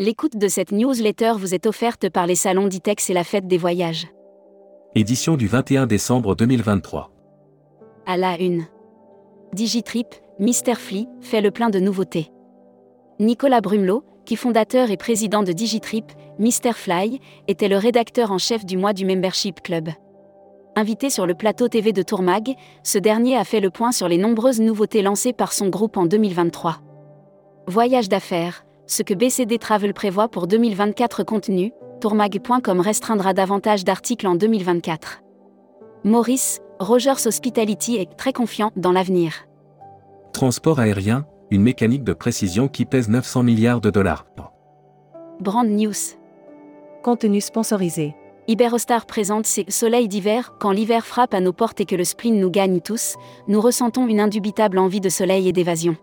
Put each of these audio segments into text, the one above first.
L'écoute de cette newsletter vous est offerte par les salons d'ITEX et la fête des voyages. Édition du 21 décembre 2023. À la une. Digitrip, Mr. Flea, fait le plein de nouveautés. Nicolas Brumelot, qui fondateur et président de Digitrip, Mr. Fly, était le rédacteur en chef du mois du Membership Club. Invité sur le plateau TV de Tourmag, ce dernier a fait le point sur les nombreuses nouveautés lancées par son groupe en 2023. Voyage d'affaires, ce que BCD Travel prévoit pour 2024 contenu, tourmag.com restreindra davantage d'articles en 2024. Maurice, Rogers Hospitality est très confiant dans l'avenir. Transport aérien, une mécanique de précision qui pèse 900 milliards de dollars. Brand News. Contenu sponsorisé. Iberostar présente ses soleils d'hiver. Quand l'hiver frappe à nos portes et que le spleen nous gagne tous, nous ressentons une indubitable envie de soleil et d'évasion.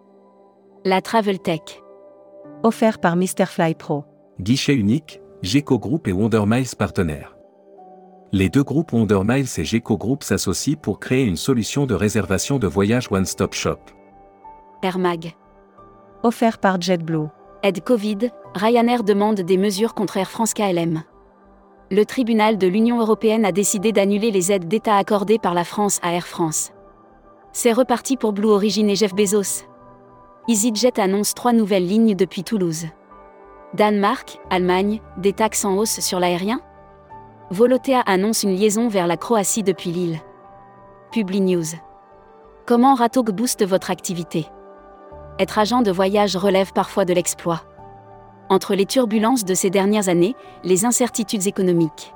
La Travel Tech. Offert par Mr. Fly Pro. Guichet unique, GECO Group et Wonder Miles partenaires. Les deux groupes Wonder Miles et GECO Group s'associent pour créer une solution de réservation de voyage one-stop shop. Air Mag. Offert par JetBlue. Aide Covid, Ryanair demande des mesures contre Air France KLM. Le tribunal de l'Union européenne a décidé d'annuler les aides d'État accordées par la France à Air France. C'est reparti pour Blue Origin et Jeff Bezos. EasyJet annonce trois nouvelles lignes depuis Toulouse. Danemark, Allemagne, des taxes en hausse sur l'aérien Volotea annonce une liaison vers la Croatie depuis Lille. Publi News. Comment Ratog booste votre activité? Être agent de voyage relève parfois de l'exploit. Entre les turbulences de ces dernières années, les incertitudes économiques.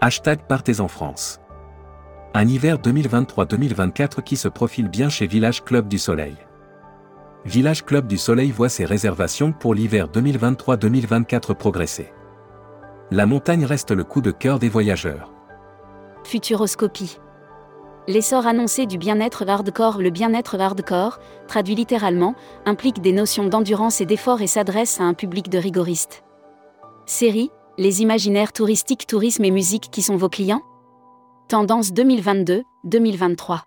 Hashtag Partez en France. Un hiver 2023-2024 qui se profile bien chez Village Club du Soleil. Village Club du Soleil voit ses réservations pour l'hiver 2023-2024 progresser. La montagne reste le coup de cœur des voyageurs. Futuroscopie. L'essor annoncé du bien-être hardcore Le bien-être hardcore, traduit littéralement, implique des notions d'endurance et d'effort et s'adresse à un public de rigoristes. Série, les imaginaires touristiques, tourisme et musique qui sont vos clients? Tendance 2022-2023.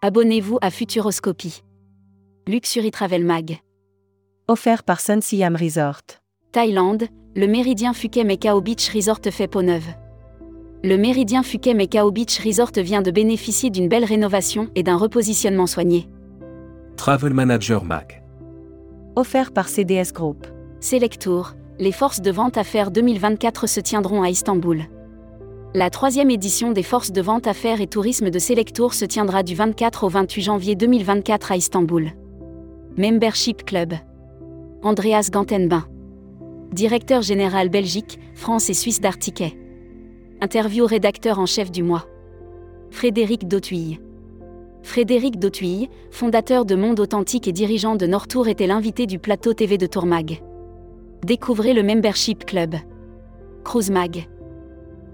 Abonnez-vous à Futuroscopie. Luxury Travel Mag. Offert par Sun Siam Resort. Thaïlande, le Méridien Phuket Macao Beach Resort fait peau neuve. Le Méridien Phuket Macao Beach Resort vient de bénéficier d'une belle rénovation et d'un repositionnement soigné. Travel Manager Mag. Offert par CDS Group. Selectour, les forces de vente affaires 2024 se tiendront à Istanbul. La troisième édition des forces de vente affaires et tourisme de Selectour se tiendra du 24 au 28 janvier 2024 à Istanbul. Membership Club. Andreas Gantenbain. Directeur général Belgique, France et Suisse d'Artiquet. Interview rédacteur en chef du mois. Frédéric Dautuille. Frédéric Dautuille, fondateur de Monde Authentique et dirigeant de Nortour, était l'invité du plateau TV de Tourmag. Découvrez le Membership Club. Cruise Mag.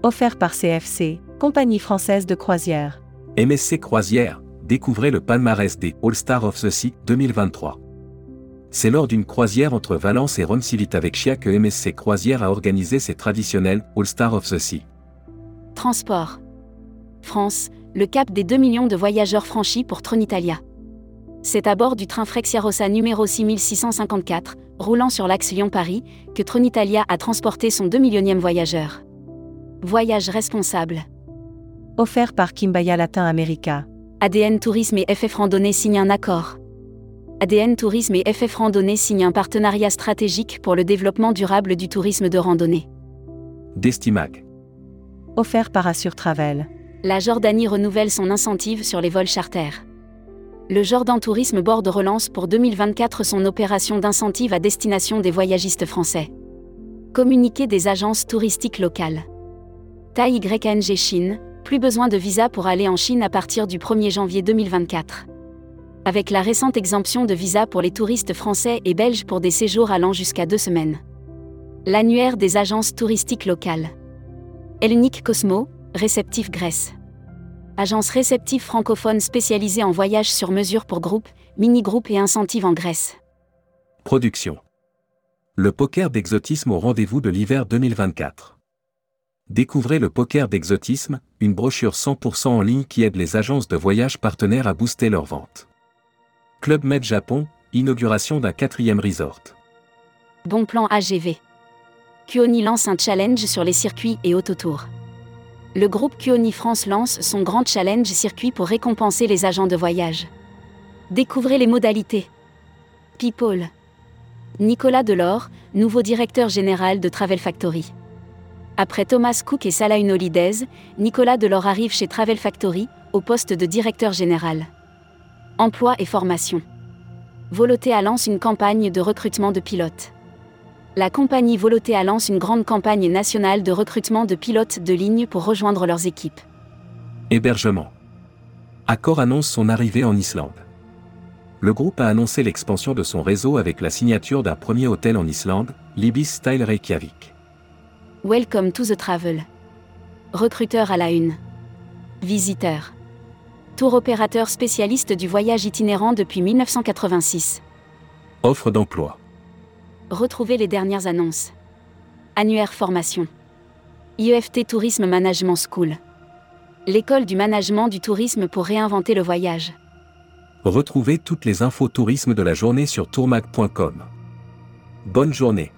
Offert par CFC, compagnie française de croisière. MSC Croisière, découvrez le palmarès des All Star of the Sea 2023. C'est lors d'une croisière entre Valence et Rome avec Chia que MSC Croisière a organisé ses traditionnels All Star of the Sea. Transport. France, le cap des 2 millions de voyageurs franchis pour Tronitalia. C'est à bord du train Frexiarossa numéro 6654, roulant sur l'axe Lyon-Paris, que Tronitalia a transporté son 2 millionième voyageur. Voyage responsable. Offert par Kimbaya Latin America. ADN Tourisme et FF Randonnée signent un accord. ADN Tourisme et FF Randonnée signent un partenariat stratégique pour le développement durable du tourisme de randonnée. Destimag. Offert par Assure Travel. La Jordanie renouvelle son incentive sur les vols charters. Le Jordan Tourisme Board relance pour 2024 son opération d'incentive à destination des voyagistes français. Communiqué des agences touristiques locales. Tai YNG Chine, plus besoin de visa pour aller en Chine à partir du 1er janvier 2024. Avec la récente exemption de visa pour les touristes français et belges pour des séjours allant jusqu'à deux semaines. L'annuaire des agences touristiques locales. Hellenic Cosmo, réceptif Grèce. Agence réceptive francophone spécialisée en voyages sur mesure pour groupes, mini-groupes et incentives en Grèce. Production. Le poker d'exotisme au rendez-vous de l'hiver 2024. Découvrez le poker d'exotisme, une brochure 100% en ligne qui aide les agences de voyage partenaires à booster leurs ventes. Club Med Japon, inauguration d'un quatrième resort. Bon plan AGV. Kuoni lance un challenge sur les circuits et autotours. Le groupe Kuoni France lance son grand challenge circuit pour récompenser les agents de voyage. Découvrez les modalités. People. Nicolas Delors, nouveau directeur général de Travel Factory. Après Thomas Cook et Salah Holidays, Nicolas Delors arrive chez Travel Factory, au poste de directeur général. Emploi et formation. Volotea lance une campagne de recrutement de pilotes. La compagnie Volotea lance une grande campagne nationale de recrutement de pilotes de ligne pour rejoindre leurs équipes. Hébergement. Accor annonce son arrivée en Islande. Le groupe a annoncé l'expansion de son réseau avec la signature d'un premier hôtel en Islande, l'Ibis Style Reykjavik. Welcome to the travel. Recruteur à la une. Visiteur. Tour opérateur spécialiste du voyage itinérant depuis 1986. Offre d'emploi. Retrouvez les dernières annonces. Annuaire formation. IEFT Tourisme Management School. L'école du management du tourisme pour réinventer le voyage. Retrouvez toutes les infos tourisme de la journée sur tourmag.com. Bonne journée.